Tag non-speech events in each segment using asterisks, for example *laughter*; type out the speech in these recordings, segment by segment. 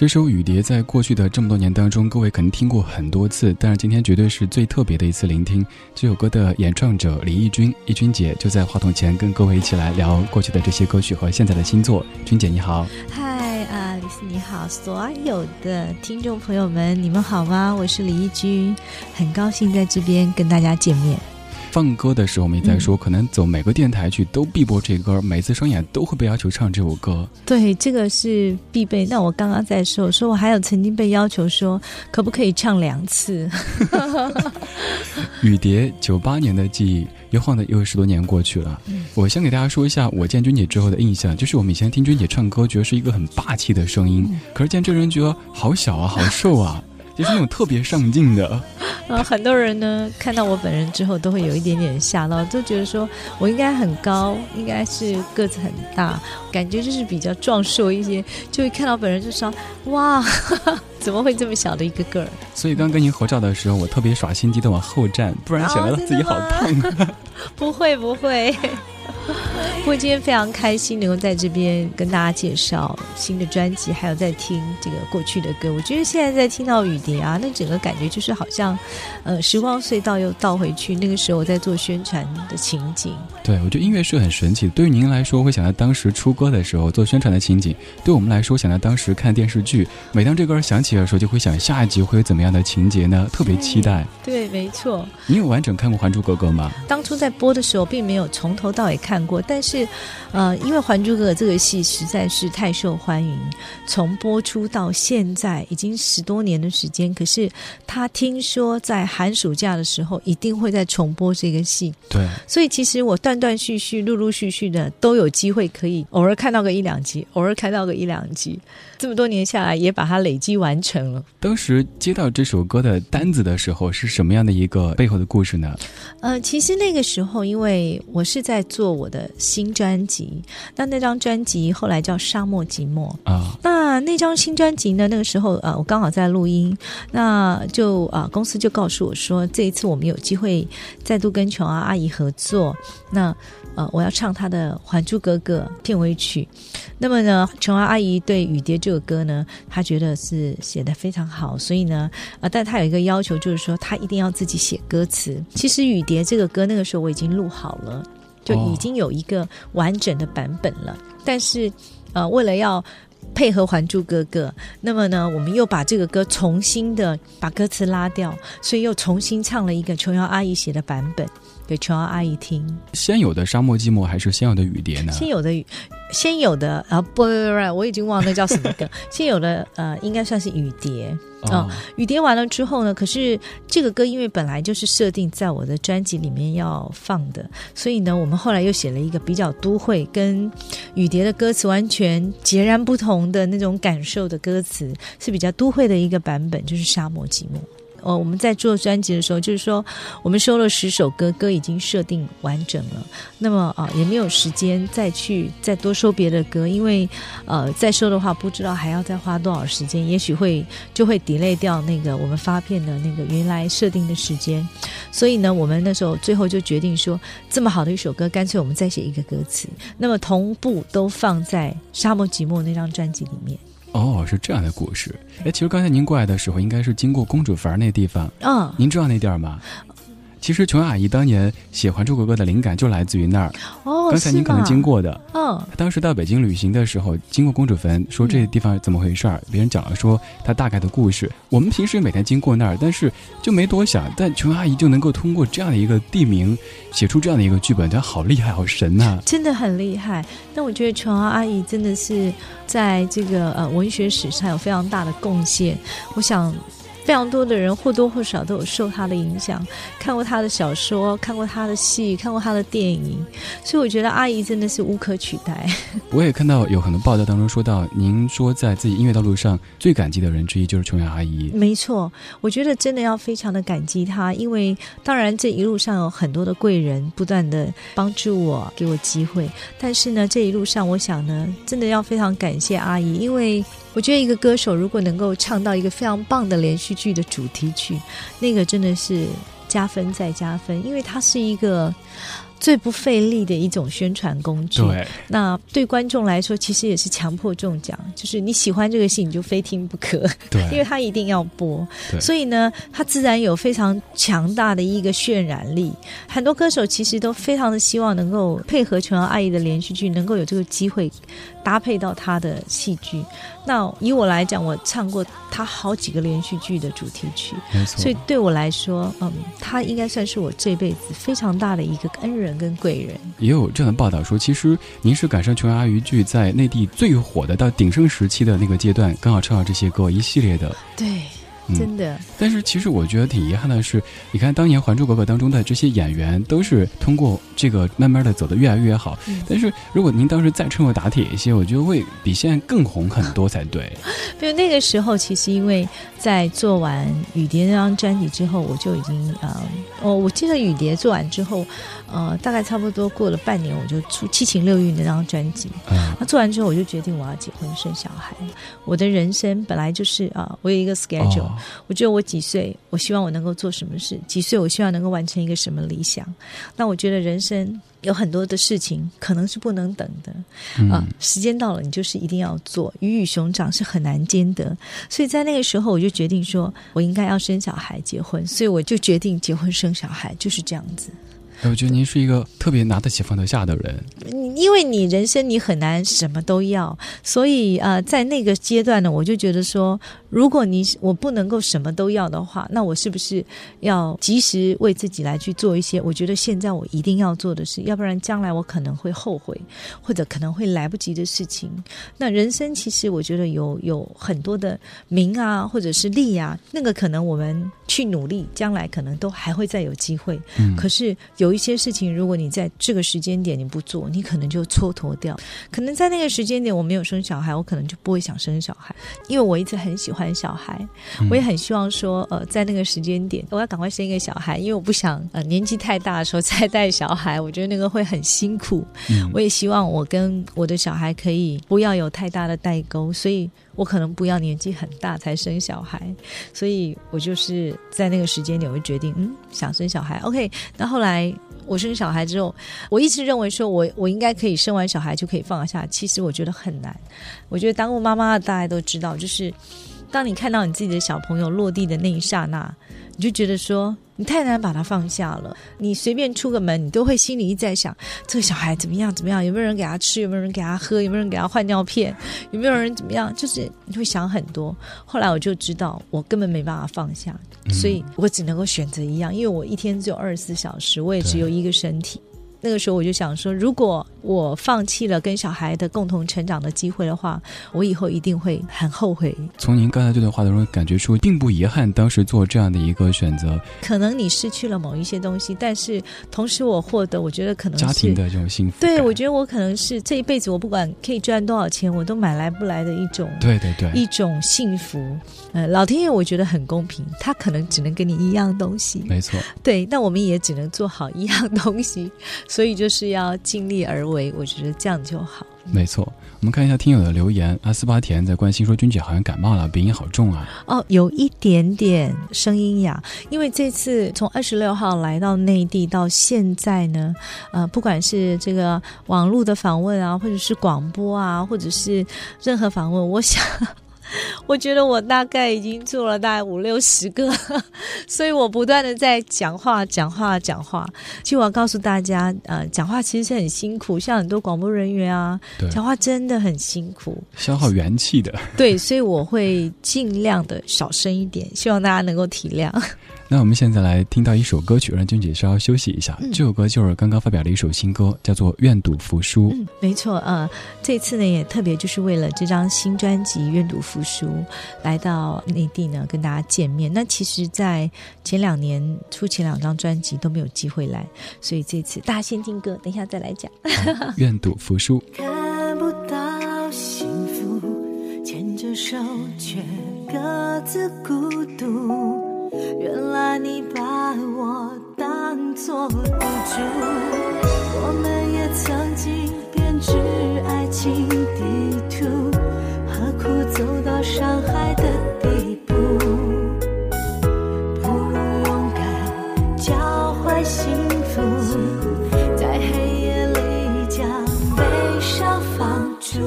这首《雨蝶》在过去的这么多年当中，各位肯定听过很多次，但是今天绝对是最特别的一次聆听。这首歌的演唱者李翊君，翊君姐就在话筒前跟各位一起来聊过去的这些歌曲和现在的新作。君姐你好，嗨啊，李斯你好，所有的听众朋友们，你们好吗？我是李翊君，很高兴在这边跟大家见面。放歌的时候我们也在说，可能走每个电台去都必播这歌，每次商演都会被要求唱这首歌。对，这个是必备。那我刚刚在说，我说我还有曾经被要求说，可不可以唱两次？*laughs* 雨蝶，九八年的记忆，一晃的又十多年过去了。我先给大家说一下我见君姐之后的印象，就是我们以前听君姐唱歌，觉得是一个很霸气的声音，可是见这人觉得好小啊，好瘦啊，就是那种特别上镜的。呃，*laughs* 很多人呢看到我本人之后，都会有一点点吓到，都觉得说我应该很高，应该是个子很大，感觉就是比较壮硕一些，就会看到本人就说哇，*laughs* 怎么会这么小的一个个儿？所以刚跟您合照的时候，我特别耍心机的往后站，不然显得自己好胖。*laughs* 不会不会。*laughs* 不过今天非常开心能够在这边跟大家介绍新的专辑，还有在听这个过去的歌。我觉得现在在听到雨蝶啊，那整个感觉就是好像，呃，时光隧道又倒回去，那个时候我在做宣传的情景。对，我觉得音乐是很神奇。对于您来说，会想到当时出歌的时候做宣传的情景；对我们来说，想到当时看电视剧，每当这歌响起的时候，就会想下一集会有怎么样的情节呢？特别期待。对，没错。你有完整看过《还珠格格》吗？当初在播的时候，并没有从头到尾看过，但是，呃，因为《还珠格格》这个戏实在是太受欢迎，从播出到现在已经十多年的时间。可是他听说在寒暑假的时候一定会再重播这个戏，对，所以其实我断断续续、陆陆续续的都有机会可以偶尔看到个一两集，偶尔看到个一两集。这么多年下来，也把它累积完成了。当时接到这首歌的单子的时候，是什么样的一个背后的故事呢？呃，其实那个时候，因为我是在做我的新专辑，那那张专辑后来叫《沙漠寂寞》啊。那那张新专辑呢，那个时候呃，我刚好在录音，那就啊、呃，公司就告诉我说，这一次我们有机会再度跟琼瑶阿姨合作，那。呃，我要唱她的《还珠格格》片尾曲。那么呢，琼瑶阿姨对《雨蝶》这首歌呢，她觉得是写的非常好，所以呢，呃，但她有一个要求，就是说她一定要自己写歌词。其实《雨蝶》这个歌那个时候我已经录好了，就已经有一个完整的版本了。但是，呃，为了要配合《还珠格格》，那么呢，我们又把这个歌重新的把歌词拉掉，所以又重新唱了一个琼瑶阿姨写的版本。给琼瑶阿姨听。先有的沙漠寂寞还是先有的雨蝶呢？先有的雨，先有的啊，不不不，我已经忘了那叫什么歌。*laughs* 先有的呃，应该算是雨蝶啊、哦雨蝶完了之后呢，可是这个歌因为本来就是设定在我的专辑里面要放的，所以呢，我们后来又写了一个比较都会，跟雨蝶的歌词完全截然不同的那种感受的歌词，是比较都会的一个版本，就是《沙漠寂寞》。呃，我们在做专辑的时候，就是说我们收了十首歌，歌已经设定完整了。那么啊、也没有时间再去再多收别的歌，因为呃再收的话，不知道还要再花多少时间，也许会就会 delay 掉那个我们发片的那个原来设定的时间。所以呢，我们那时候最后就决定说，这么好的一首歌，干脆我们再写一个歌词，那么同步都放在《沙漠寂寞》那张专辑里面。哦，是这样的故事。哎，其实刚才您过来的时候，应该是经过公主坟那地方。嗯，您知道那地儿吗？其实琼瑶阿姨当年写《还珠格格》的灵感就来自于那儿。哦，刚才您可能经过的，嗯，当时到北京旅行的时候，经过公主坟，说这地方怎么回事儿，别人讲了说他大概的故事。我们平时每天经过那儿，但是就没多想，但琼瑶阿姨就能够通过这样的一个地名，写出这样的一个剧本，她好厉害，好神呐、*laughs* 真的很厉害。但我觉得琼瑶阿姨真的是在这个呃文学史上有非常大的贡献。我想。非常多的人或多或少都有受他的影响，看过他的小说，看过他的戏，看过他的电影，所以我觉得阿姨真的是无可取代。*laughs* 我也看到有很多报道当中说到，您说在自己音乐道路上最感激的人之一就是琼瑶阿姨。没错，我觉得真的要非常的感激她，因为当然这一路上有很多的贵人不断的帮助我，给我机会。但是呢，这一路上我想呢，真的要非常感谢阿姨，因为我觉得一个歌手如果能够唱到一个非常棒的连续剧的主题曲，那个真的是加分再加分，因为它是一个。最不费力的一种宣传工具。对，那对观众来说，其实也是强迫中奖，就是你喜欢这个戏，你就非听不可，对，因为它一定要播。对所以呢，它自然有非常强大的一个渲染力。很多歌手其实都非常的希望能够配合琼瑶阿姨的连续剧，能够有这个机会搭配到他的戏剧。那以我来讲，我唱过他好几个连续剧的主题曲，没错。所以对我来说，嗯，他应该算是我这辈子非常大的一个恩人跟贵人。也有这样的报道说，其实您是赶上琼瑶阿姨剧在内地最火的到鼎盛时期的那个阶段，刚好唱到这些歌一系列的。对，嗯真的。但是其实我觉得挺遗憾的是，你看当年《还珠格格》当中的这些演员，都是通过这个慢慢的走得越来越好。嗯但是如果您当时再趁热打铁一些，我觉得会比现在更红很多才对。比如那个时候，其实因为在做完雨蝶那张专辑之后，我就已经呃，哦，我记得雨蝶做完之后，呃，大概差不多过了半年，我就出《七情六欲》那张专辑。嗯，那做完之后，我就决定我要结婚生小孩。我的人生本来就是啊、我有一个 schedule，、哦，我觉得我几岁，我希望我能够做什么事；几岁，我希望能够完成一个什么理想。那我觉得人生有很多的事情可能是不能等的啊、嗯，时间到了，你就是一定要做。鱼与熊掌是很难兼得，所以在那个时候，我就决定说我应该要生小孩、结婚，所以我就决定结婚生小孩，就是这样子。哎我觉得您是一个特别拿得起放得下的人。因为你人生你很难什么都要，所以呃，在那个阶段呢，我就觉得说，如果你我不能够什么都要的话，那我是不是要及时为自己来去做一些我觉得现在我一定要做的事，要不然将来我可能会后悔，或者可能会来不及的事情。那人生其实我觉得有有很多的名啊，或者是利啊，那个可能我们去努力，将来可能都还会再有机会。嗯，可是有一些事情，如果你在这个时间点你不做，你可能就蹉跎掉。可能在那个时间点我没有生小孩，我可能就不会想生小孩，因为我一直很喜欢小孩，我也很希望说，呃，在那个时间点我要赶快生一个小孩，因为我不想呃年纪太大的时候再带小孩，*laughs* 我觉得那个会很辛苦。嗯我也希望我跟我的小孩可以不要有太大的代沟，所以我可能不要年纪很大才生小孩，所以我就是在那个时间点，我就决定，嗯，想生小孩。OK，那后来我生小孩之后，我一直认为说我我应该可以生完小孩就可以放下，其实我觉得很难。我觉得当过妈妈的大家都知道，就是当你看到你自己的小朋友落地的那一刹那，你就觉得说。你太难把他放下了。你随便出个门，你都会心里一直在想这个小孩怎么样怎么样，有没有人给他吃，有没有人给他喝，有没有人给他换尿片，有没有人怎么样，就是你会想很多。后来我就知道，我根本没办法放下，所以我只能够选择一样，因为我一天只有二十四小时，我也只有一个身体。那个时候我就想说，如果我放弃了跟小孩的共同成长的机会的话，我以后一定会很后悔。从您刚才这段话当中感觉出，并不遗憾当时做这样的一个选择，可能你失去了某一些东西，但是同时我获得，我觉得可能是家庭的这种幸福。对，我觉得我可能是这一辈子，我不管可以赚多少钱，我都买来不来的一种对对对，一种幸福。呃，老天爷我觉得很公平，他可能只能给你一样东西，没错。对，那我们也只能做好一样东西，所以就是要尽力而为，我觉得这样就好。没错，我们看一下听友的留言。阿斯巴甜在关心说：“君姐好像感冒了，鼻音好重啊。哦，有一点点声音哑，因为这次从二十六号来到内地到现在呢，呃，不管是这个网络的访问啊，或者是广播啊，或者是任何访问，我想 *laughs* 我觉得我大概已经做了大概五六十个，*laughs* 所以我不断的在讲话、讲话、讲话。其实我要告诉大家，呃，讲话其实是很辛苦，像很多广播人员啊，讲话真的很辛苦，消耗元气的。对，所以我会尽量的少声一点，希望大家能够体谅。*laughs* 那我们现在来听到一首歌曲，让君姐稍稍休息一下。这首歌就是刚刚发表的一首新歌，叫做《愿赌服输》。嗯，没错，呃，这次呢也特别就是为了这张新专辑《愿赌服输》，来到内地呢跟大家见面。那其实，在前两年出前两张专辑都没有机会来，所以这次大家先听歌，等一下再来讲。愿赌服输。看不到幸福，牵着手却各自孤独。原来你把我当作赌注，我们也曾经编织爱情地图，何苦走到伤害的地步？不如勇敢交换幸福，在黑夜里将悲伤放逐。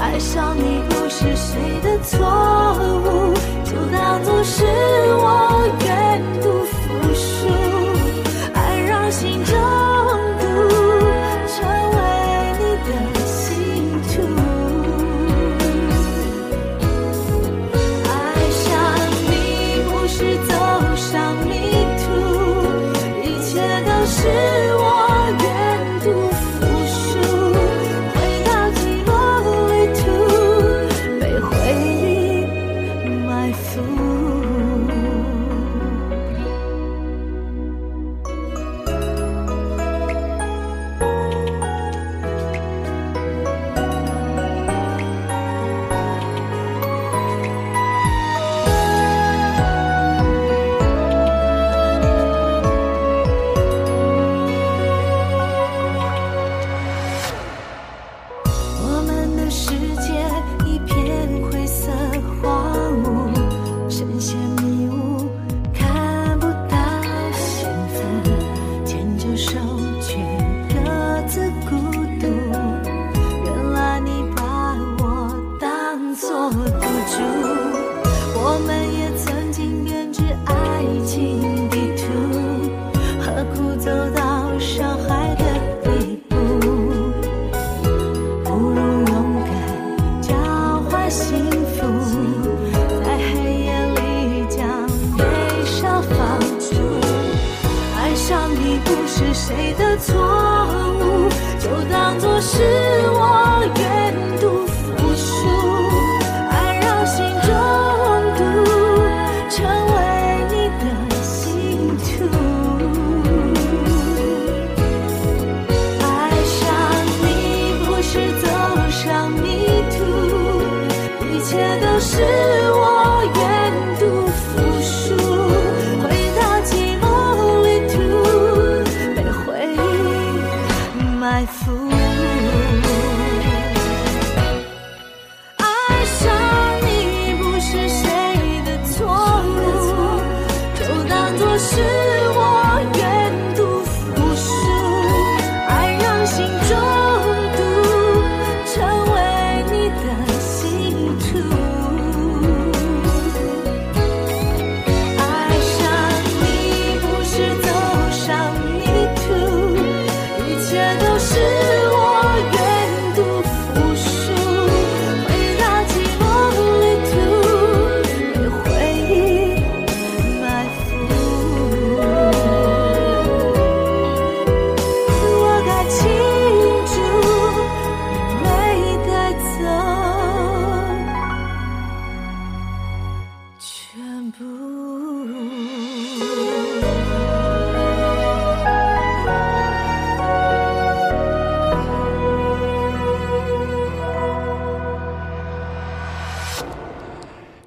爱上你不是谁的错是谁的错误，就当作是我愿赌。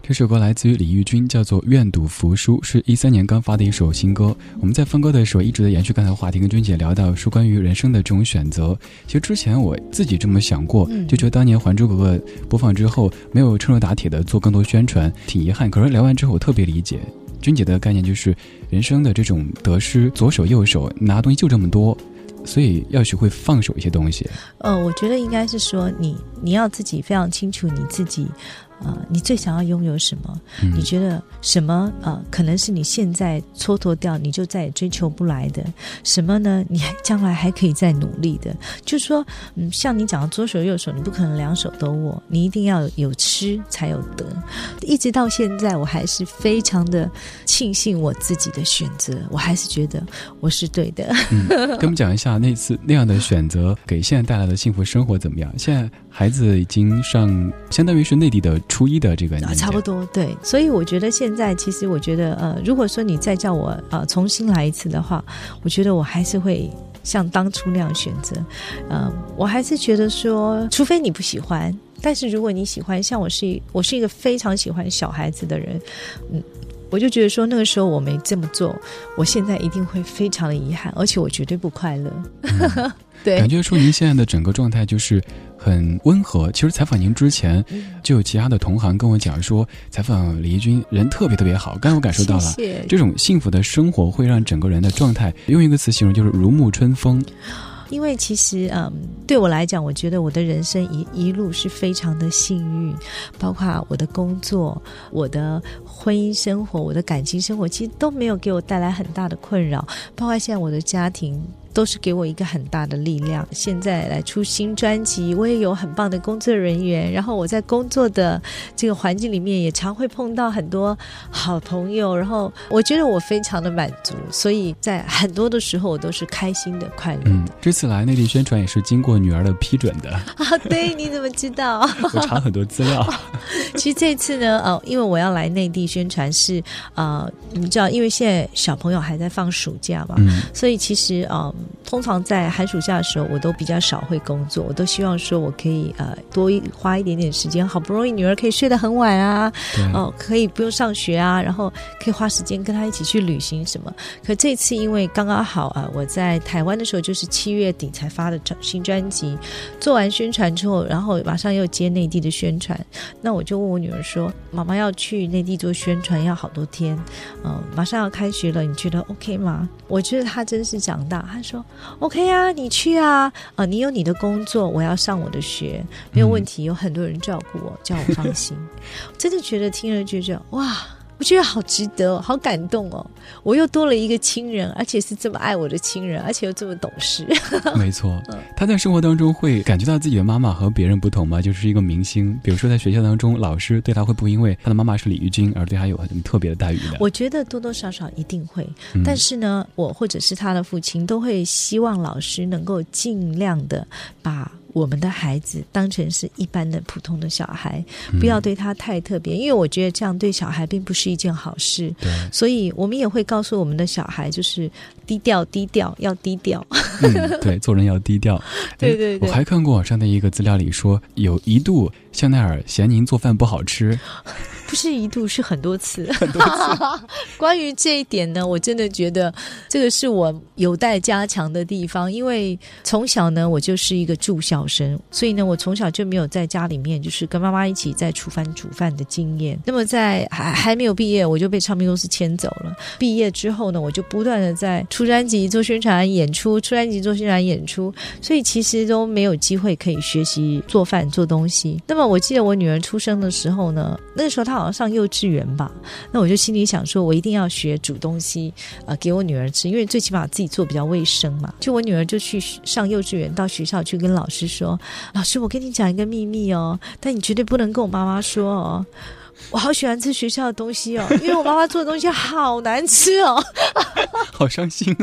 这首歌来自于李玉君，叫做《愿赌服输》，是一三年刚发的一首新歌。我们在分歌的时候一直在延续刚才的话题，跟君姐聊到说关于人生的这种选择。其实之前我自己这么想过，就觉得当年《还珠格格》播放之后没有趁热打铁的做更多宣传，挺遗憾。可是聊完之后，我特别理解君姐的概念，就是人生的这种得失，左手右手拿东西就这么多。所以要学会放手一些东西。呃，我觉得应该是说你你要自己非常清楚你自己呃，你最想要拥有什么？嗯你觉得什么呃，可能是你现在蹉跎掉，你就再也追求不来的？什么呢？你还将来还可以再努力的？就是说，嗯，像你讲的左手右手，你不可能两手都握，你一定要有吃才有得。一直到现在，我还是非常的庆幸我自己的选择，我还是觉得我是对的。嗯，跟我们讲一下那次那样的选择给现在带来的幸福生活怎么样？现在孩子已经上，相当于是内地的初一的这个年啊，纪，差不多对，所以我觉得现在其实我觉得呃，如果说你再叫我呃重新来一次的话，我觉得我还是会像当初那样选择，呃，我还是觉得说，除非你不喜欢，但是如果你喜欢，像我是一我是一个非常喜欢小孩子的人，嗯。我就觉得说，那个时候我没这么做，我现在一定会非常的遗憾，而且我绝对不快乐。*laughs* 对感，觉出您现在的整个状态就是很温和。其实采访您之前，就有其他的同行跟我讲说，采访李翊君人特别特别好。刚才我感受到了，这种幸福的生活会让整个人的状态，用一个词形容就是如沐春风。因为其实，嗯，对我来讲，我觉得我的人生一一路是非常的幸运，包括我的工作、我的婚姻生活、我的感情生活，其实都没有给我带来很大的困扰，包括现在我的家庭。都是给我一个很大的力量。现在来出新专辑，我也有很棒的工作人员。然后我在工作的这个环境里面，也常会碰到很多好朋友。然后我觉得我非常的满足，所以在很多的时候我都是开心的、快乐的。嗯，这次来内地宣传也是经过女儿的批准的。啊，对，你怎么知道？*laughs* 我查很多资料。*laughs* 其实这次呢，呃，因为我要来内地宣传是，呃，你们知道，因为现在小朋友还在放暑假嘛，嗯所以其实呃，通常在寒暑假的时候，我都比较少会工作，我都希望说我可以呃多一花一点点时间，好不容易女儿可以睡得很晚啊，对，哦，可以不用上学啊，然后可以花时间跟她一起去旅行什么。可这次因为刚刚好啊，我在台湾的时候就是七月底才发的专新专辑，做完宣传之后，然后马上又接内地的宣传，那我就问我女儿说：“妈妈要去内地做宣传，要好多天，嗯、马上要开学了，你觉得 OK 吗？”我觉得她真是长大，她说：“OK 啊，你去啊，啊、你有你的工作，我要上我的学，没有问题，有很多人照顾我，叫我放心。*laughs* ”真的觉得听了就觉得哇。我觉得好值得哦，好感动哦！我又多了一个亲人，而且是这么爱我的亲人，而且又这么懂事。*laughs* 没错嗯。他在生活当中会感觉到自己的妈妈和别人不同吗？就是一个明星，比如说在学校当中，老师对他会不会因为他的妈妈是李玉君而对他有很特别的待遇的？我觉得多多少少一定会，嗯但是呢，我或者是他的父亲都会希望老师能够尽量的把。我们的孩子当成是一般的普通的小孩，不要对他太特别，因为我觉得这样对小孩并不是一件好事。对，所以我们也会告诉我们的小孩，就是低调，低调，要低调。嗯，对，做人要低调。*laughs* 对对我还看过网上的一个资料里说，有一度香奈儿嫌您做饭不好吃，*laughs* 不是一度，是很多次。*laughs* 很多次。*laughs* 关于这一点呢，我真的觉得这个是我有待加强的地方，因为从小呢，我就是一个住校生，所以呢，我从小就没有在家里面就是跟妈妈一起在厨房煮饭的经验。那么在还还没有毕业，我就被唱片公司牵走了。毕业之后呢，我就不断的在出专辑、做宣传、演出，出专辑、做宣传、演出，所以其实都没有机会可以学习做饭、做东西。那么我记得我女儿出生的时候呢，那个时候她好像上幼稚园吧，那我就心里想说，我一定要学煮东西，啊，给我女儿吃，因为最起码自己做比较卫生嘛。就我女儿就去上幼稚园，到学校去跟老师说：“老师，我跟你讲一个秘密哦，但你绝对不能跟我妈妈说哦。”我好喜欢吃学校的东西哦，因为我妈妈做的东西好难吃哦。*laughs* 好伤心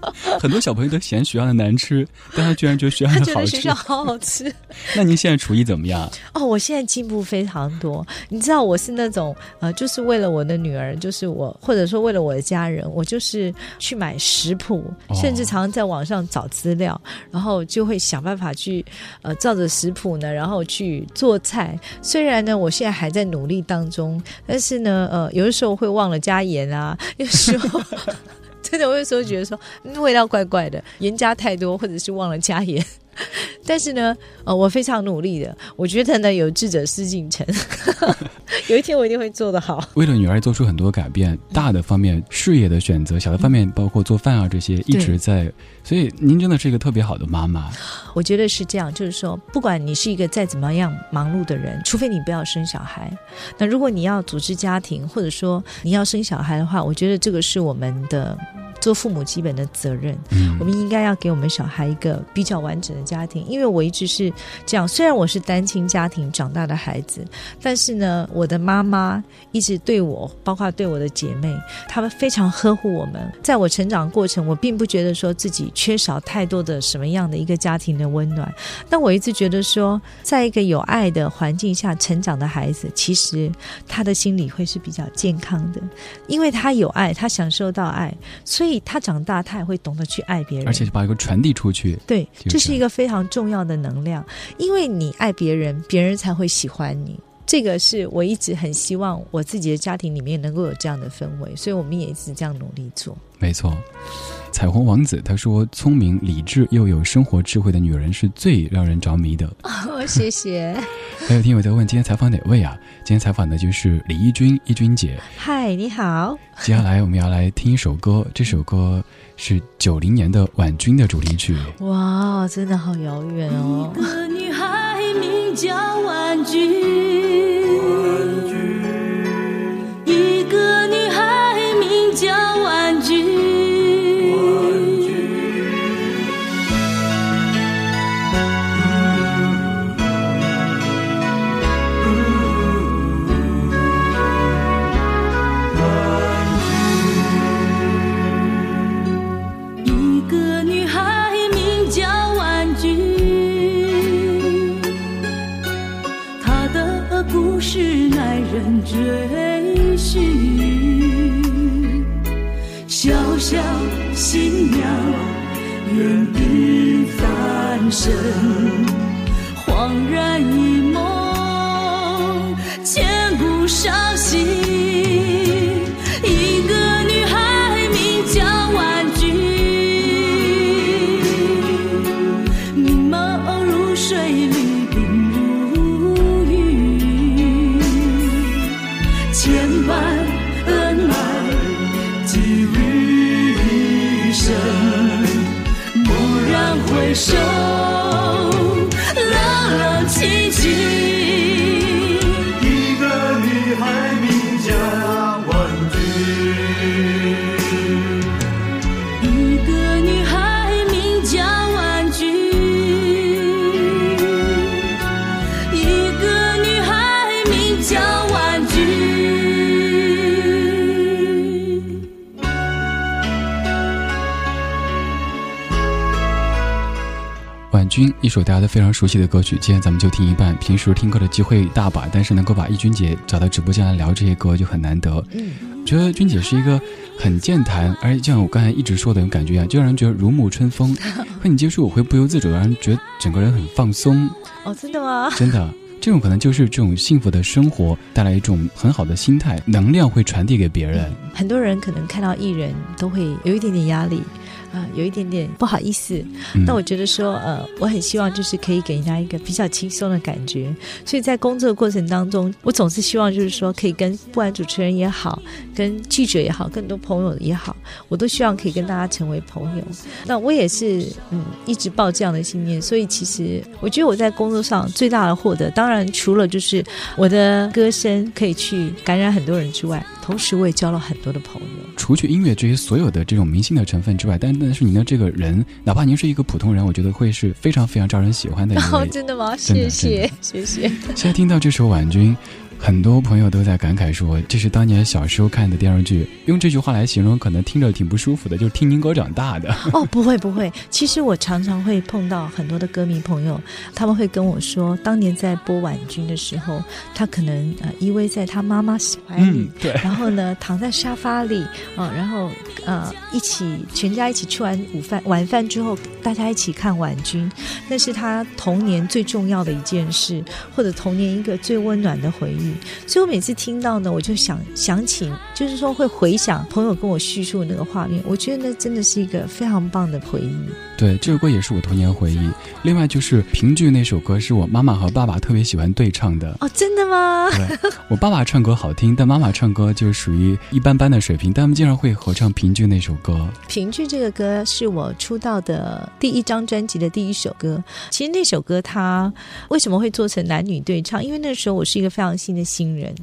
啊！很多小朋友都嫌学校的难吃，但他居然觉得学校她的好吃觉得学校。好好吃 *laughs* 那您现在厨艺怎么样？*laughs* 哦，我现在进步非常多。你知道我是那种呃，就是为了我的女儿，就是我或者说为了我的家人，我就是去买食谱，哦甚至常常在网上找资料，然后就会想办法去呃照着食谱呢，然后去做菜。虽然呢，我现在还在努力当中，但是呢，呃，有的时候会忘了加盐啊，*laughs* 有时候。*laughs* 真的，我有时候觉得说、嗯味道怪怪的，盐加太多，或者是忘了加盐。*laughs* 但是呢，呃，我非常努力的，我觉得呢，有志者事竟成，*laughs* 有一天我一定会做得好。为了女儿做出很多改变，大的方面事业的选择，小的方面包括做饭啊这些，一直在。所以您真的是一个特别好的妈妈。我觉得是这样，就是说，不管你是一个再怎么样忙碌的人，除非你不要生小孩，那如果你要组织家庭，或者说你要生小孩的话，我觉得这个是我们的。做父母基本的责任，我们应该要给我们小孩一个比较完整的家庭。因为我一直是这样，虽然我是单亲家庭长大的孩子，但是呢，我的妈妈一直对我，包括对我的姐妹，她们非常呵护我们。在我成长过程，我并不觉得说自己缺少太多的什么样的一个家庭的温暖。但我一直觉得说，在一个有爱的环境下成长的孩子，其实他的心理会是比较健康的，因为他有爱，他享受到爱，所以。所以他长大，他也会懂得去爱别人，而且把一个传递出去。对，这是一个非常重要的能量，因为你爱别人，别人才会喜欢你。这个是我一直很希望我自己的家庭里面能够有这样的氛围，所以我们也一直这样努力做。没错，彩虹王子他说：“聪明、理智又有生活智慧的女人是最让人着迷的。*laughs* ”哦谢谢。*laughs* 还有听友在问：今天采访哪位啊？今天采访的就是李翊君，翊君姐。嗨，你好。接下来我们要来听一首歌，这首歌是九零年的婉君的主题曲。哇，真的好遥远哦。一个女孩名叫婉君。一首大家都非常熟悉的歌曲，今天咱们就听一半。平时听歌的机会大把，但是能够把易君姐找到直播间来聊这些歌就很难得。嗯，觉得君姐是一个很健谈，而且就像我刚才一直说的，种感觉一样，就让人觉得如沐春风。*laughs* 和你接触，我会不由自主的让人觉得整个人很放松。哦，真的吗？真的，这种可能就是这种幸福的生活带来一种很好的心态，能量会传递给别人。很多人可能看到艺人都会有一点点压力。啊，有一点点不好意思。那我觉得说，呃，我很希望就是可以给人家一个比较轻松的感觉。所以在工作的过程当中，我总是希望就是说，可以跟不管主持人也好，跟记者也好，更多朋友也好，我都希望可以跟大家成为朋友。那我也是，嗯，一直抱这样的信念。所以其实我觉得我在工作上最大的获得，当然除了就是我的歌声可以去感染很多人之外。同时，我也交了很多的朋友。除去音乐这些所有的这种明星的成分之外，但但是您的这个人，哪怕您是一个普通人，我觉得会是非常非常招人喜欢的一位。*laughs* 真的吗？谢谢，谢谢。现在听到这首《婉君》。很多朋友都在感慨说，这是当年小时候看的电视剧。用这句话来形容，可能听着挺不舒服的，就是听您歌长大的。*laughs* 哦，不会不会，其实我常常会碰到很多的歌迷朋友，他们会跟我说，当年在播婉君的时候，他可能呃依偎在他妈妈怀里，对，然后呢躺在沙发里，哦，然后呃一起全家一起吃完午饭晚饭之后，大家一起看婉君，那是他童年最重要的一件事，或者童年一个最温暖的回忆。忆。所以我每次听到呢，我就想想起，就是说会回想朋友跟我叙述那个画面，我觉得那真的是一个非常棒的回忆。对，这首歌也是我童年回忆。另外就是评剧那首歌，是我妈妈和爸爸特别喜欢对唱的。哦，真的吗？对，*laughs* 我爸爸唱歌好听，但妈妈唱歌就属于一般般的水平。但他们经常会合唱评剧那首歌。评剧这个歌是我出道的第一张专辑的第一首歌。其实那首歌它为什么会做成男女对唱？因为那时候我是一个非常新新人，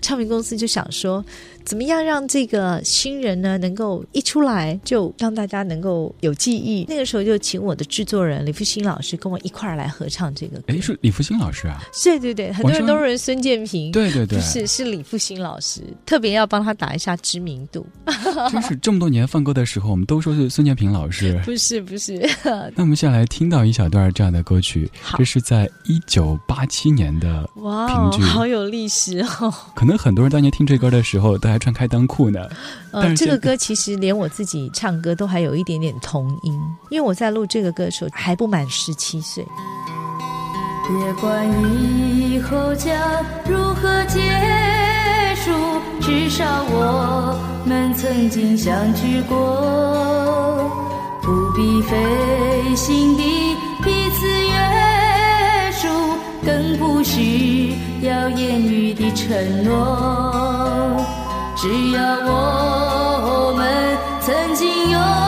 唱片公司就想说。怎么样让这个新人呢，能够一出来就让大家能够有记忆？那个时候就请我的制作人李复兴老师跟我一块儿来合唱这个。哎，是李复兴老师啊？对对对，很多人都认为孙建平。对对对，不是是李复兴老师，特别要帮他打一下知名度。*laughs* 真是这么多年放歌的时候，我们都说是孙建平老师。不是不是。*laughs* 那我们下来听到一小段这样的歌曲，这是在一九八七年的哇，好有历史哦。可能很多人当年听这歌的时候，都还穿开裆裤呢。呃，这个歌其实连我自己唱歌都还有一点点童音，因为我在录这个歌的时候还不满十七岁。别管以后将如何结束，至少我们曾经相聚过，不必费心地彼此约束，更不需要言语的承诺。只要我们曾经拥有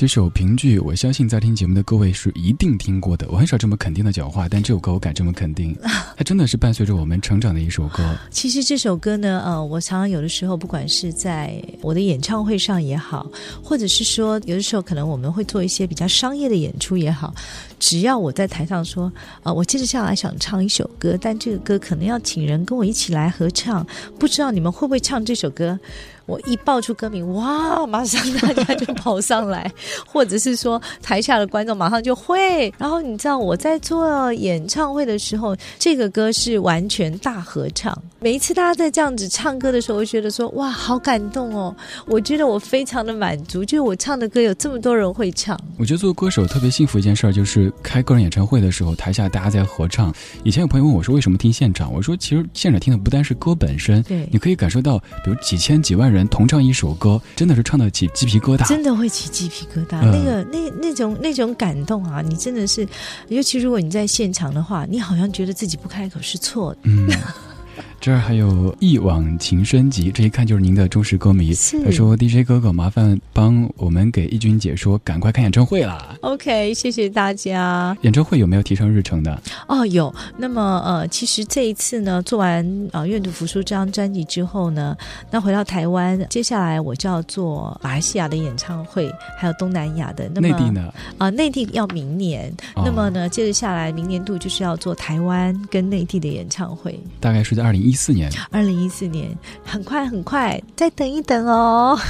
这首评剧，我相信在听节目的各位是一定听过的。我很少这么肯定的讲话，但这首歌我敢这么肯定，*laughs* 它真的是伴随着我们成长的一首歌。*gasps* 其实这首歌呢，呃，我常常有的时候，不管是在我的演唱会上也好，或者是说有的时候可能我们会做一些比较商业的演出也好，只要我在台上说，呃，我接着下来想唱一首歌，但这个歌可能要请人跟我一起来合唱，不知道你们会不会唱这首歌？我一报出歌名，哇，马上大家就跑上来，或者是说台下的观众马上就会。然后你知道我在做演唱会的时候，这个歌是完全大合唱。每一次大家在这样子唱歌的时候，我觉得说哇，好感动哦！我觉得我非常的满足，就是我唱的歌有这么多人会唱。我觉得做歌手特别幸福一件事儿，就是开个人演唱会的时候，台下大家在合唱。以前有朋友问我说，为什么听现场？我说，其实现场听的不单是歌本身，对你可以感受到，比如几千几万人同唱一首歌，真的是唱得起鸡皮疙瘩。真的会起鸡皮疙瘩，嗯那个那那种那种感动啊！你真的是，尤其如果你在现场的话，你好像觉得自己不开口是错的。嗯，*laughs* 这儿还有一往情深集，这一看就是您的忠实歌迷。他说：“DJ 哥哥，麻烦帮我们给义军姐说，赶快看演唱会啦！OK，谢谢大家。演唱会有没有提上日程的？哦，有。那么呃，其实这一次呢，做完呃《愿赌服输》这张专辑之后呢，那回到台湾，接下来我就要做马来西亚的演唱会，还有东南亚的。那么内地？呢？啊、内地要明年。哦那么呢，接着下来，明年度就是要做台湾跟内地的演唱会。大概是在二零一四年。二零一四年，很快很快，再等一等哦。*laughs*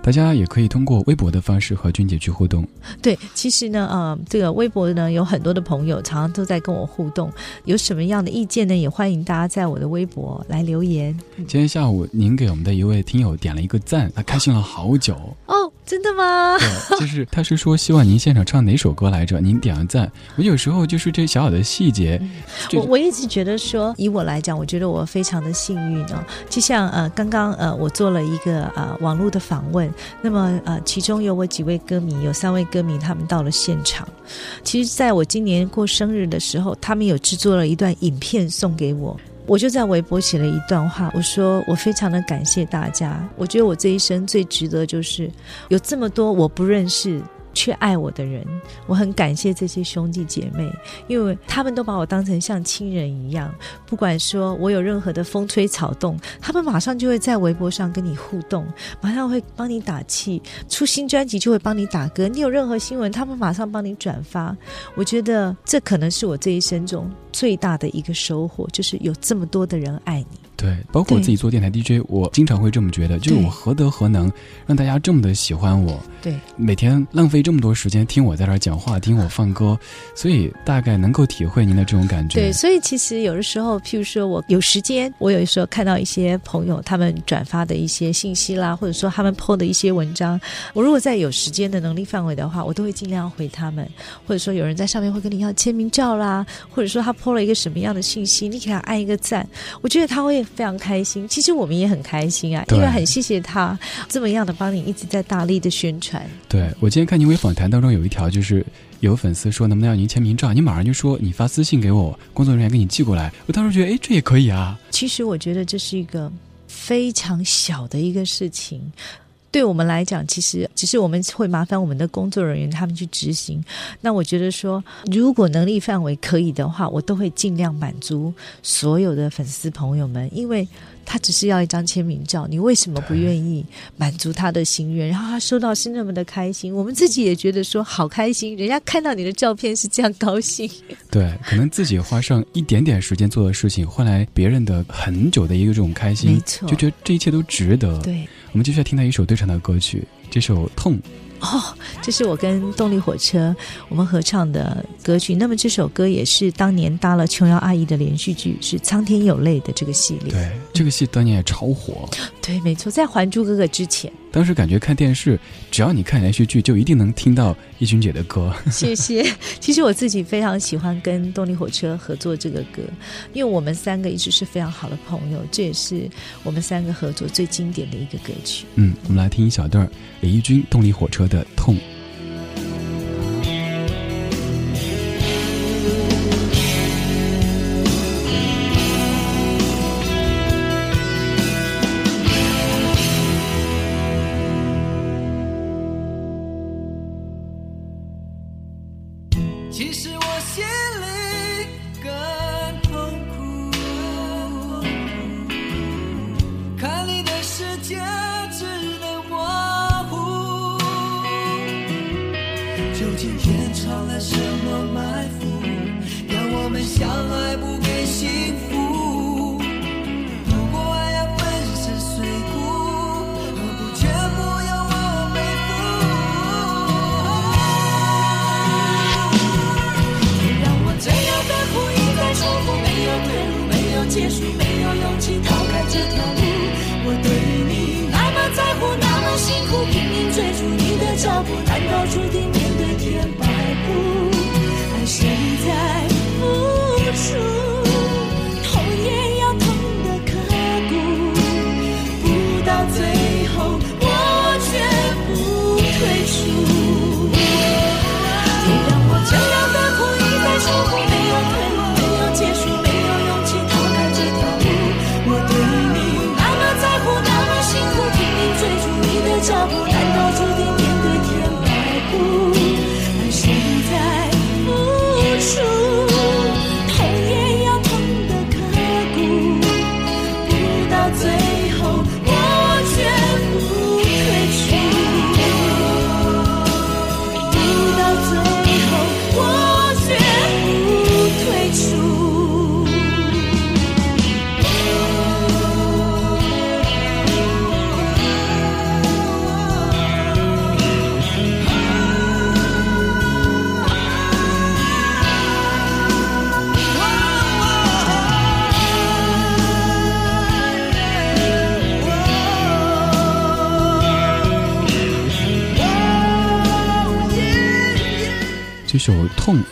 大家也可以通过微博的方式和君姐去互动。对，其实呢，呃，这个微博呢有很多的朋友常常都在跟我互动，有什么样的意见呢？也欢迎大家在我的微博来留言。今天下午您给我们的一位听友点了一个赞，他开心了好久。哦，真的吗？对，就是他是说希望您现场唱哪首歌来着？您点个赞，我有时候就是这小小的细节，这我我一直觉得说，以我来讲，我觉得我非常的幸运哦。就像呃，刚刚呃，我做了一个呃网络的访问，那么呃，其中有我几位歌迷，有三位歌迷他们到了现场。其实，在我今年过生日的时候，他们有制作了一段影片送给我。我就在微博写了一段话，我说我非常的感谢大家，我觉得我这一生最值得就是有这么多我不认识却爱我的人，我很感谢这些兄弟姐妹，因为他们都把我当成像亲人一样，不管说我有任何的风吹草动，他们马上就会在微博上跟你互动，马上会帮你打气，出新专辑就会帮你打歌，你有任何新闻，他们马上帮你转发。我觉得这可能是我这一生中最大的一个收获，就是有这么多的人爱你。对，包括我自己做电台 DJ，我经常会这么觉得，就是我何德何能让大家这么的喜欢我，对，每天浪费这么多时间听我在这儿讲话，听我放歌，所以大概能够体会您的这种感觉。对，所以其实有的时候，譬如说我有时间，我有时候看到一些朋友他们转发的一些信息啦，或者说他们 PO 的一些文章，我如果在有时间的能力范围的话，我都会尽量回他们。或者说有人在上面会跟你要签名照啦，或者说他 PO 了一个什么样的信息，你给他按一个赞，我觉得他会非常开心。其实我们也很开心啊，因为很谢谢他这么样的帮你一直在大力的宣传。对我今天看您微访谈当中有一条，就是有粉丝说能不能要您签名照，你马上就说你发私信给我，工作人员给你寄过来。我当时觉得，哎，这也可以啊。其实我觉得这是一个非常小的一个事情。对我们来讲，其实只是我们会麻烦我们的工作人员他们去执行。那我觉得说，如果能力范围可以的话，我都会尽量满足所有的粉丝朋友们，因为他只是要一张签名照，你为什么不愿意满足他的心愿？然后他收到是那么的开心，我们自己也觉得说好开心，人家看到你的照片是这样高兴。*laughs* 对，可能自己花上一点点时间做的事情，换来别人的很久的一个这种开心，没错就觉得这一切都值得。对。我们接下来听到一首对唱的歌曲，这首《痛》。哦，这是我跟动力火车我们合唱的歌曲。那么这首歌也是当年搭了琼瑶阿姨的连续剧，是《苍天有泪》的这个系列。对，这个戏当年也超火。对，没错，在《还珠格格》之前。当时感觉看电视，只要你看连续剧，就一定能听到易君姐的歌。*laughs* 谢谢。其实我自己非常喜欢跟动力火车合作这个歌，因为我们三个一直是非常好的朋友，这也是我们三个合作最经典的一个歌曲。嗯，我们来听一小段李翊君动力火车的《痛》。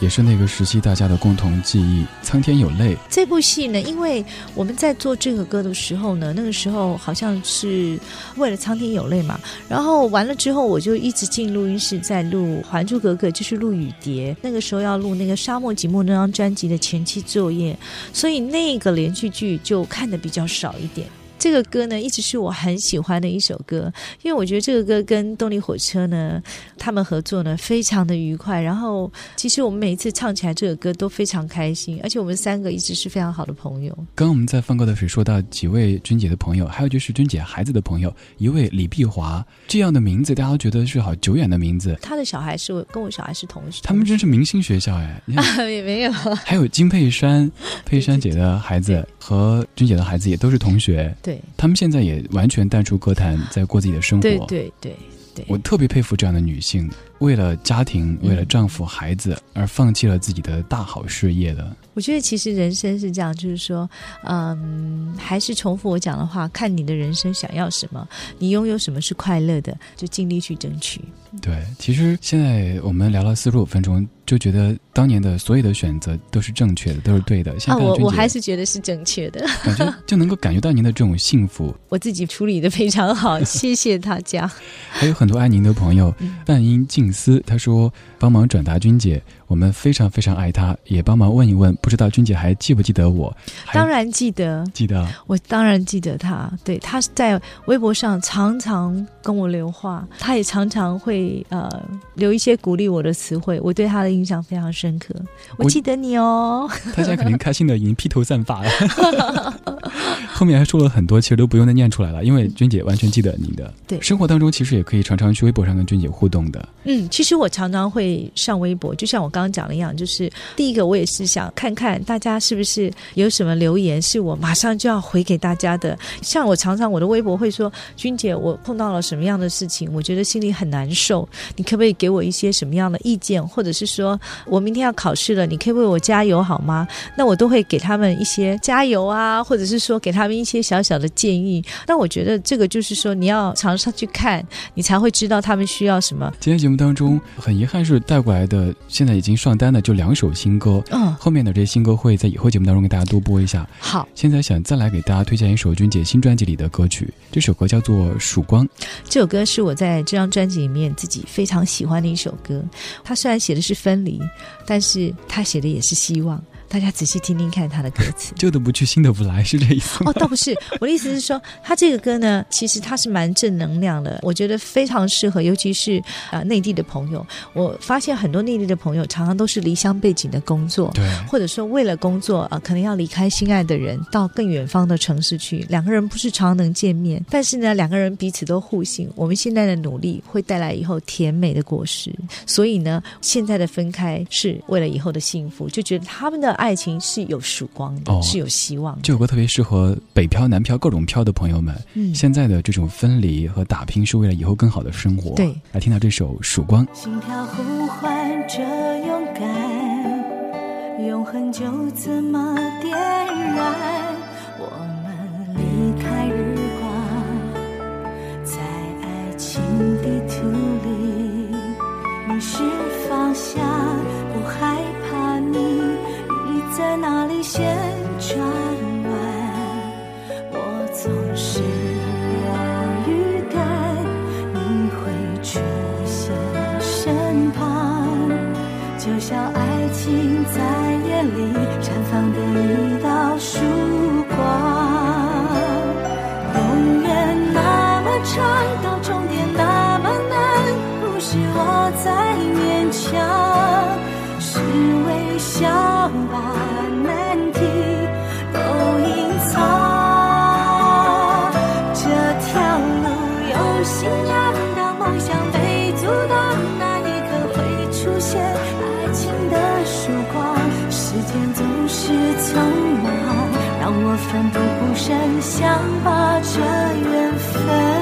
也是那个时期大家的共同记忆。苍天有泪，这部戏呢，因为我们在做这个歌的时候呢，那个时候好像是为了《苍天有泪》嘛，然后完了之后，我就一直进录音室在录《还珠格格》，就是录《雨蝶》。那个时候要录那个《沙漠寂寞》那张专辑的前期作业，所以那个连续剧就看的比较少一点。这个歌呢，一直是我很喜欢的一首歌，因为我觉得这个歌跟动力火车呢，他们合作呢非常的愉快。然后，其实我们每一次唱起来这个歌都非常开心，而且我们三个一直是非常好的朋友。刚刚我们在放歌的时候说到几位君姐的朋友，还有就是君姐孩子的朋友，一位李碧华这样的名字，大家都觉得是好久远的名字。他的小孩是我跟我小孩是同学，他们真是明星学校哎！啊，*laughs* 也没有 *laughs* 还有金佩珊，佩珊姐的孩子 *laughs* 和君姐的孩子也都是同学，对。他们现在也完全淡出歌坛，在过自己的生活。对对对对，我特别佩服这样的女性，为了家庭、为了丈夫、孩子而放弃了自己的大好事业的。我觉得其实人生是这样，就是说，嗯，还是重复我讲的话，看你的人生想要什么，你拥有什么是快乐的，就尽力去争取。对，其实现在我们聊了四十五分钟，就觉得当年的所有的选择都是正确的，都是对的。现啊，在我我还是觉得是正确的，感觉就能够感觉到您的这种幸福。*laughs* 我自己处理的非常好，谢谢大家。*laughs* 还有很多爱您的朋友，嗯半音静思，他说帮忙转达君姐，我们非常非常爱她，也帮忙问一问，不知道君姐还记不记得我？当然记得，记得。我当然记得他，对他在微博上常常跟我留话，他也常常会呃留一些鼓励我的词汇，我对他的印象非常深刻。我我记得你哦，他现在肯定开心的已经披头散发了。*laughs* 后面还说了很多，其实都不用再念出来了，因为君姐完全记得你的。对生活当中其实也可以常常去微博上跟君姐互动的。嗯，其实我常常会上微博，就像我刚刚讲的一样，就是第一个我也是想看看大家是不是有什么留言是我马上就要回给大家的。像我常常我的微博会说，君姐，我碰到了什么样的事情，我觉得心里很难受，你可不可以给我一些什么样的意见，或者是说我明天要考试了，你可以为我加油好吗？那我都会给他们一些加油啊，或者是说给他们一些小小的建议。那我觉得这个就是说你要常常去看，你才会知道他们需要什么。今天节目当中很遗憾是带过来的，现在已经上单的就两首新歌。嗯，后面的这些新歌会在以后节目当中给大家多播一下。好。现在想再来给大家推荐一首君姐新专辑里的歌曲，这首歌叫做《曙光》。这首歌是我在这张专辑里面自己非常喜欢的一首歌。它虽然写的是分离，但是它写的也是希望。大家仔细听听看他的歌词。*laughs* 旧的不去，新的不来，是这意思吗？哦，倒不是，我的意思是说，他这个歌呢，其实他是蛮正能量的，我觉得非常适合，尤其是啊、呃内地的朋友。我发现很多内地的朋友常常都是离乡背景的工作，对，或者说为了工作啊、呃可能要离开心爱的人，到更远方的城市去。两个人不是常能见面，但是呢，两个人彼此都互信。我们现在的努力会带来以后甜美的果实，所以呢，现在的分开是为了以后的幸福，就觉得他们的爱情是有曙光的，哦是有希望的。这首歌特别适合北漂、南漂各种漂的朋友们。嗯现在的这种分离和打拼是为了以后更好的生活。对，来听到这首《曙光》。心跳呼唤着勇敢，永恒就这么点燃。奋不顾身，想把这缘分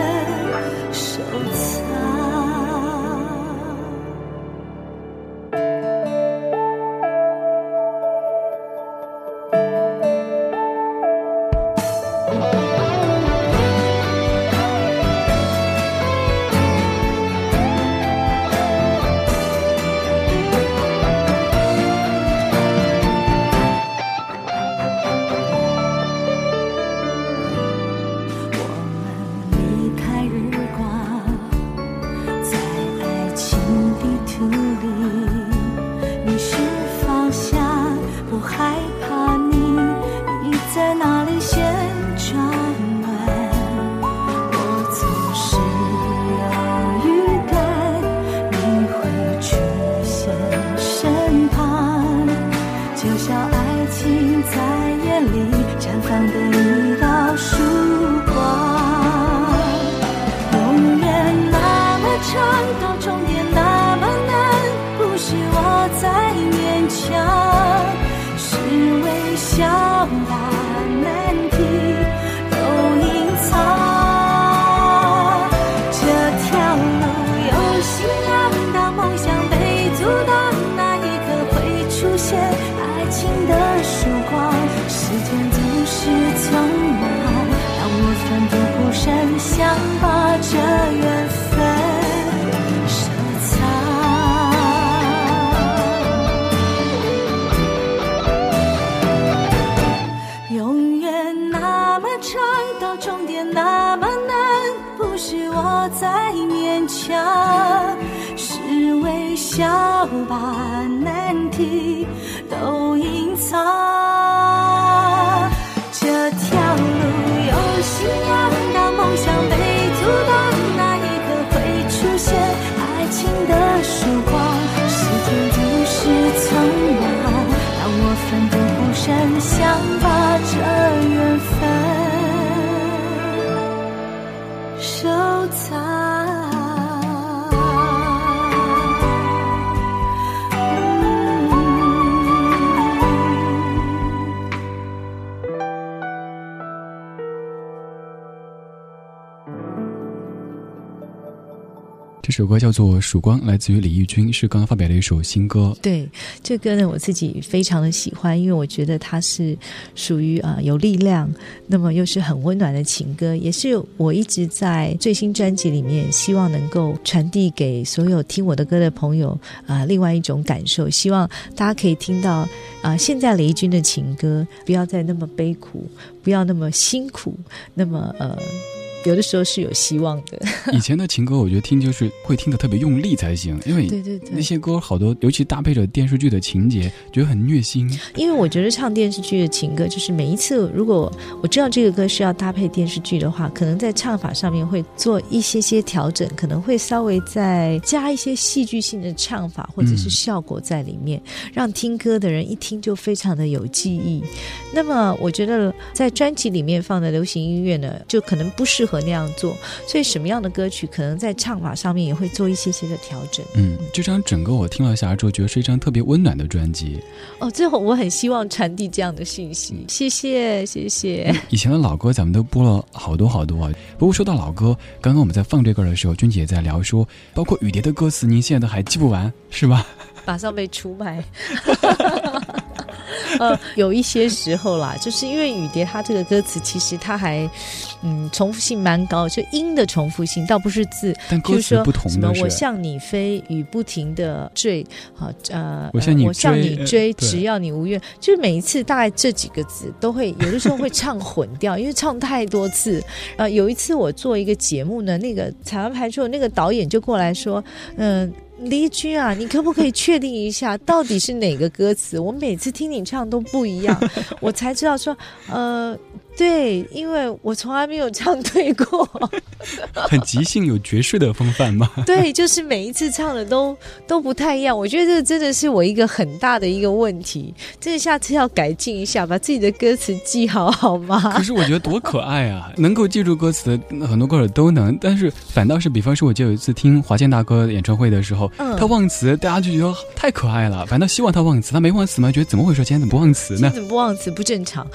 藏。首歌叫做《曙光》，来自于李翊君，是刚刚发表的一首新歌。对这歌呢，我自己非常的喜欢，因为我觉得它是属于啊、有力量，那么又是很温暖的情歌，也是我一直在最新专辑里面希望能够传递给所有听我的歌的朋友啊、另外一种感受，希望大家可以听到啊、现在李翊君的情歌不要再那么悲苦，不要那么辛苦，那么呃。有的时候是有希望的，以前的情歌，我觉得听就是会听得特别用力才行，因为对对对那些歌好多，尤其搭配着电视剧的情节，觉得很虐心。因为我觉得唱电视剧的情歌，就是每一次如果我知道这个歌是要搭配电视剧的话，可能在唱法上面会做一些些调整，可能会稍微再加一些戏剧性的唱法或者是效果在里面，让听歌的人一听就非常的有记忆。那么我觉得在专辑里面放的流行音乐呢，就可能不适合那样做，所以什么样的歌曲可能在唱法上面也会做一些些的调整。嗯，这张整个我听了下来之后，觉得是一张特别温暖的专辑。哦，最后我很希望传递这样的信息，谢谢谢谢。以前的老歌咱们都播了好多好多啊。不过说到老歌，刚刚我们在放这歌的时候，君姐也在聊说，包括雨蝶的歌词，您现在都还记不完是吧？马上被出卖。*laughs* *laughs* *laughs* 呃，有一些时候啦，就是因为雨蝶它这个歌词其实它还嗯重复性蛮高，就音的重复性倒不是字，但歌比如说词不同什么的我向你飞，雨不停的坠，好呃，我向你呃我向追只要你无怨，就是每一次大概这几个字都会有的时候会唱混掉，因为唱太多次。呃，有一次我做一个节目呢，那个彩完排之后，那个导演就过来说，嗯、黎君啊，你可不可以确定一下到底是哪个歌词？我每次听你唱都不一样，*laughs* 我才知道说，呃，对，因为我从来没有唱对过，*laughs* 很即兴，有爵士的风范吗？*laughs* 对，就是每一次唱的都都不太一样。我觉得这真的是我一个很大的一个问题，这下次要改进一下，把自己的歌词记好好吗 *laughs* 可？是我觉得多可爱啊！能够记住歌词的很多歌手都能，但是反倒是，比方说，我记得有一次听华健大哥演唱会的时候，嗯他忘词，大家就觉得太可爱了。反倒希望他忘词，他没忘词吗，觉得怎么回事？今天怎么不忘词呢？怎么不忘词不正常？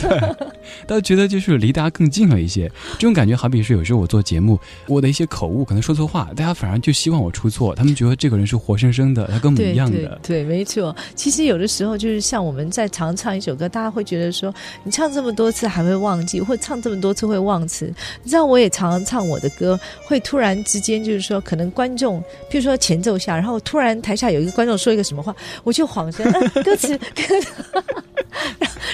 大倒觉得就是离大家更近了一些，这种感觉好比是有时候我做节目，我的一些口误可能说错话，大家反而就希望我出错，他们觉得这个人是活生生的，他跟我们一样的。对，没错。其实有的时候就是像我们在常唱一首歌，大家会觉得说，你唱这么多次还会忘记，或唱这么多次会忘词。你知道，我也常常唱我的歌，会突然之间就是说，可能观众，譬如说前奏下，然后突然台下有一个观众说一个什么话，我就恍神，歌词，歌词。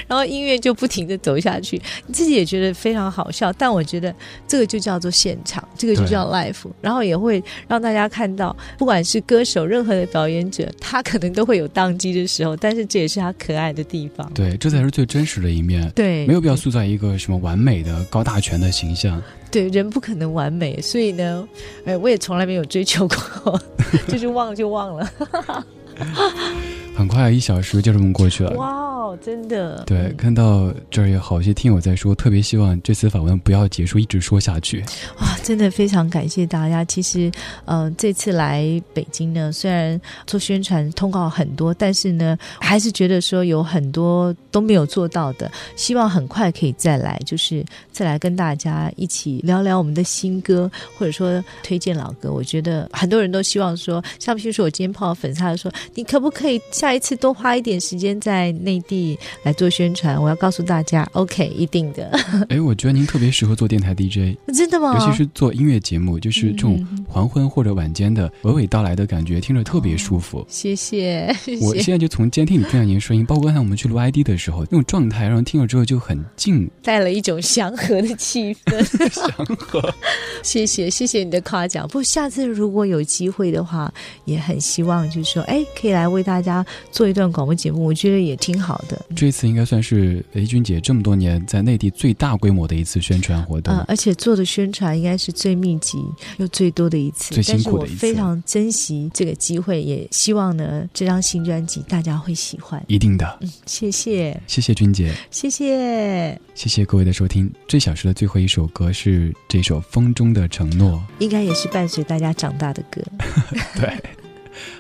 然后音乐就不停的走下去，你自己也觉得非常好笑。但我觉得这个就叫做现场，这个就叫 live，然后也会让大家看到，不管是歌手，任何的表演者，他可能都会有宕机的时候，但是这也是他可爱的地方。对，这才是最真实的一面。对，没有必要塑造一个什么完美的高大全的形象。对人不可能完美，所以呢，哎，我也从来没有追求过，*laughs* 就是忘了就忘了。*laughs* 很快一小时就这么过去了。哇哦，真的。对，嗯看到这儿有好些听友在说，特别希望这次访问不要结束，一直说下去。哇，真的非常感谢大家。其实，呃，这次来北京呢，虽然做宣传通告很多，但是呢，还是觉得说有很多都没有做到的。希望很快可以再来，就是再来跟大家一起聊聊我们的新歌，或者说推荐老歌。我觉得很多人都希望说，像譬如说我今天碰到粉丝，他说，你可不可以下一次多花一点时间在内地来做宣传？我要告诉大家，OK，一定的，*laughs* 哎，我觉得您特别适合做电台 DJ，真的吗？尤其是做音乐节目，就是这种黄昏或者晚间的娓娓道来的感觉，听着特别舒服。谢谢，谢谢。我现在就从监听里听到您声音，包括刚才我们去录 ID 的时候，那种状态，让人听了之后就很静。带了一种祥和的气氛。*laughs* 祥和，*laughs* 谢谢，谢谢你的夸奖。不过下次如果有机会的话，也很希望就是说，哎，可以来为大家做一段广播节目，我觉得也挺好的。这次应该算是雷军姐这么多年在内地最大规模的一次宣传活动。呃，而且做的宣传应该是最密集又最多的一次，最辛苦的一次非常珍惜这个机会，也希望呢这张新专辑大家会喜欢。一定的，嗯，谢谢，谢谢君姐，谢谢，谢谢各位的收听。这小时的最后一首歌是这首《风中的承诺应该也是伴随大家长大的歌。*laughs*》。对，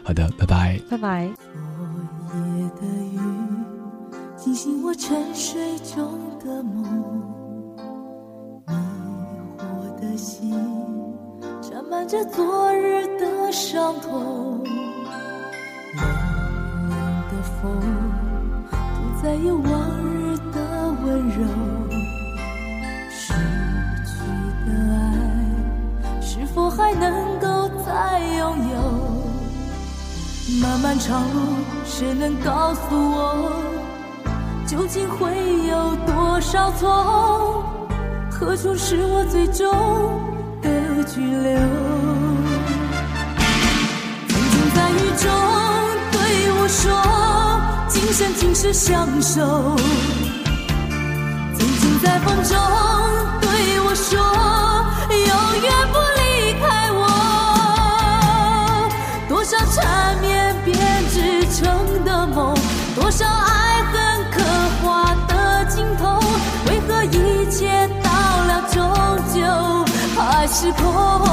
好的，拜拜。拜拜。惊醒我沉睡中的梦，迷惑的心，沾满着昨日的伤痛。冷冷的风，不再有往日的温柔。失去的爱，是否还能够再拥有？漫漫长路，谁能告诉我，究竟会有多少错？何处是我最终的居留？曾经在雨中对我说，今生今世相守。曾经在风中对我说，永远不是破